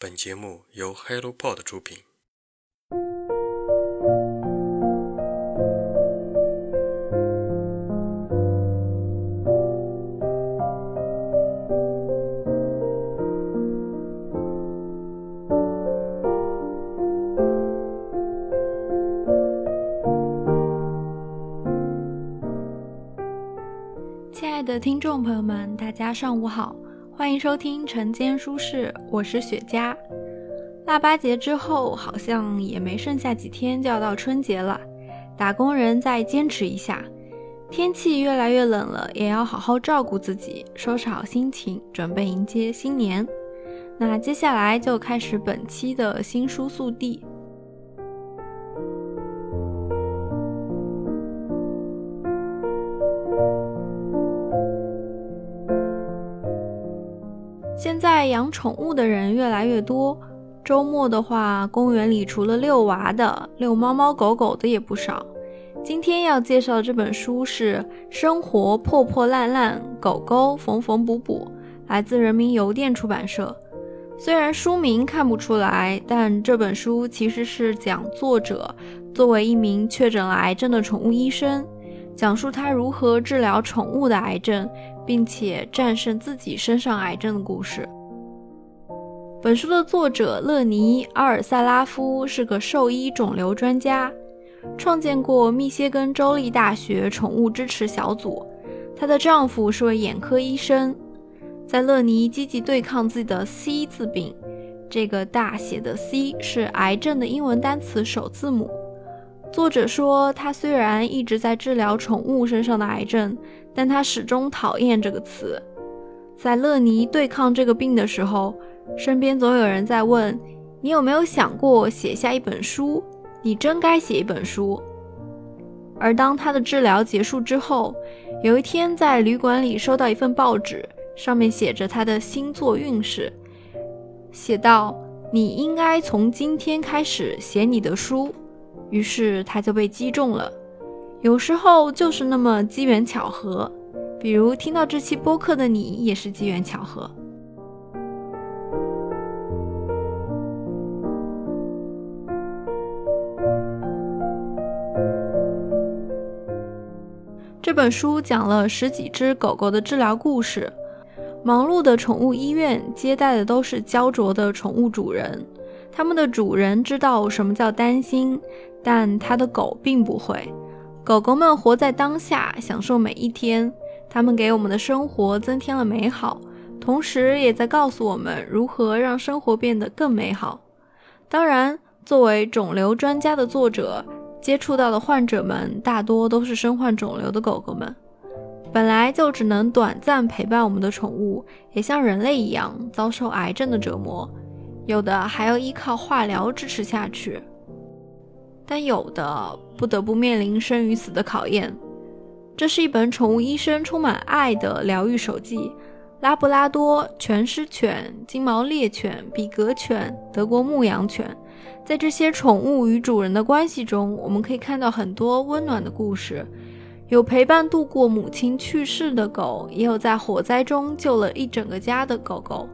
本节目由 HelloPod 出品。亲爱的听众朋友们，大家上午好，欢迎收听晨间书事，我是雪茄。腊八节之后，好像也没剩下几天就要到春节了，打工人再坚持一下。天气越来越冷了，也要好好照顾自己，收拾好心情，准备迎接新年。那接下来就开始本期的新书速递。现在养宠物的人越来越多，周末的话，公园里除了遛娃的，遛猫猫狗狗的也不少。今天要介绍的这本书是《生活破破烂烂，狗狗缝缝补补》，来自人民邮电出版社。虽然书名看不出来，但这本书其实是讲作者作为一名确诊了癌症的宠物医生，讲述他如何治疗宠物的癌症。并且战胜自己身上癌症的故事。本书的作者勒尼·阿尔萨拉夫是个兽医肿瘤专家，创建过密歇根州立大学宠物支持小组。她的丈夫是位眼科医生。在勒尼积极对抗自己的 C 字病，这个大写的 C 是癌症的英文单词首字母。作者说，他虽然一直在治疗宠物身上的癌症，但他始终讨厌这个词。在乐尼对抗这个病的时候，身边总有人在问：“你有没有想过写下一本书？你真该写一本书。”而当他的治疗结束之后，有一天在旅馆里收到一份报纸，上面写着他的星座运势，写道：“你应该从今天开始写你的书。”于是他就被击中了。有时候就是那么机缘巧合，比如听到这期播客的你也是机缘巧合。这本书讲了十几只狗狗的治疗故事。忙碌的宠物医院接待的都是焦灼的宠物主人。他们的主人知道什么叫担心，但他的狗并不会。狗狗们活在当下，享受每一天。它们给我们的生活增添了美好，同时也在告诉我们如何让生活变得更美好。当然，作为肿瘤专家的作者，接触到的患者们大多都是身患肿瘤的狗狗们。本来就只能短暂陪伴我们的宠物，也像人类一样遭受癌症的折磨。有的还要依靠化疗支持下去，但有的不得不面临生与死的考验。这是一本宠物医生充满爱的疗愈手记。拉布拉多、全狮犬、金毛猎犬、比格犬、德国牧羊犬，在这些宠物与主人的关系中，我们可以看到很多温暖的故事。有陪伴度过母亲去世的狗，也有在火灾中救了一整个家的狗狗。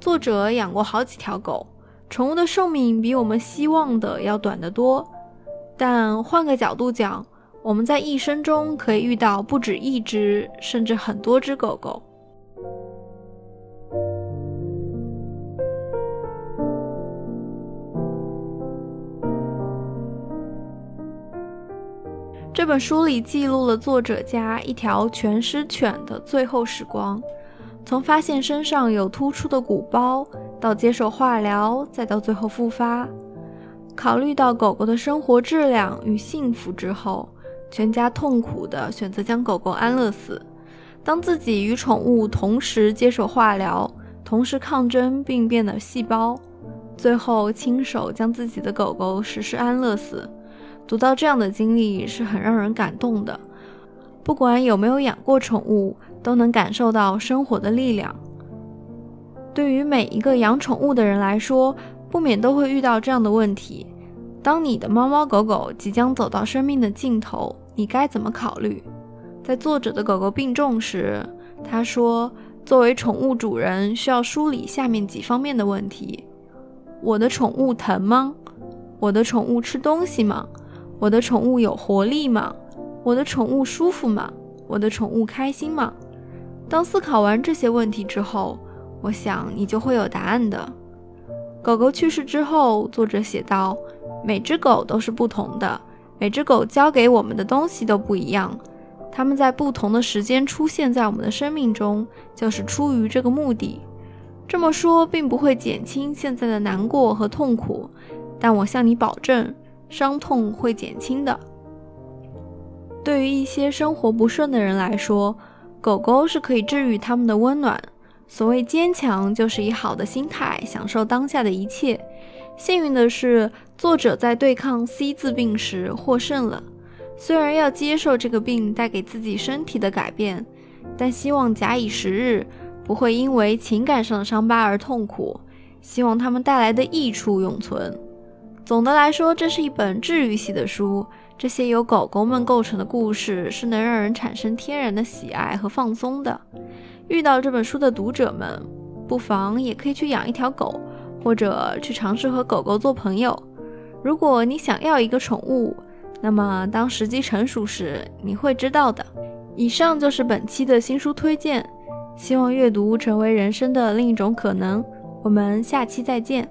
作者养过好几条狗，宠物的寿命比我们希望的要短得多。但换个角度讲，我们在一生中可以遇到不止一只，甚至很多只狗狗。这本书里记录了作者家一条全狮犬的最后时光。从发现身上有突出的鼓包，到接受化疗，再到最后复发，考虑到狗狗的生活质量与幸福之后，全家痛苦地选择将狗狗安乐死。当自己与宠物同时接受化疗，同时抗争病变的细胞，最后亲手将自己的狗狗实施安乐死。读到这样的经历是很让人感动的。不管有没有养过宠物。都能感受到生活的力量。对于每一个养宠物的人来说，不免都会遇到这样的问题：当你的猫猫狗狗即将走到生命的尽头，你该怎么考虑？在作者的狗狗病重时，他说：“作为宠物主人，需要梳理下面几方面的问题：我的宠物疼吗？我的宠物吃东西吗？我的宠物有活力吗？我的宠物舒服吗？我的宠物开心吗？当思考完这些问题之后，我想你就会有答案的。狗狗去世之后，作者写道：“每只狗都是不同的，每只狗教给我们的东西都不一样。它们在不同的时间出现在我们的生命中，就是出于这个目的。这么说并不会减轻现在的难过和痛苦，但我向你保证。”伤痛会减轻的。对于一些生活不顺的人来说，狗狗是可以治愈他们的温暖。所谓坚强，就是以好的心态享受当下的一切。幸运的是，作者在对抗 C 字病时获胜了。虽然要接受这个病带给自己身体的改变，但希望假以时日，不会因为情感上的伤疤而痛苦。希望他们带来的益处永存。总的来说，这是一本治愈系的书。这些由狗狗们构成的故事是能让人产生天然的喜爱和放松的。遇到这本书的读者们，不妨也可以去养一条狗，或者去尝试和狗狗做朋友。如果你想要一个宠物，那么当时机成熟时，你会知道的。以上就是本期的新书推荐，希望阅读成为人生的另一种可能。我们下期再见。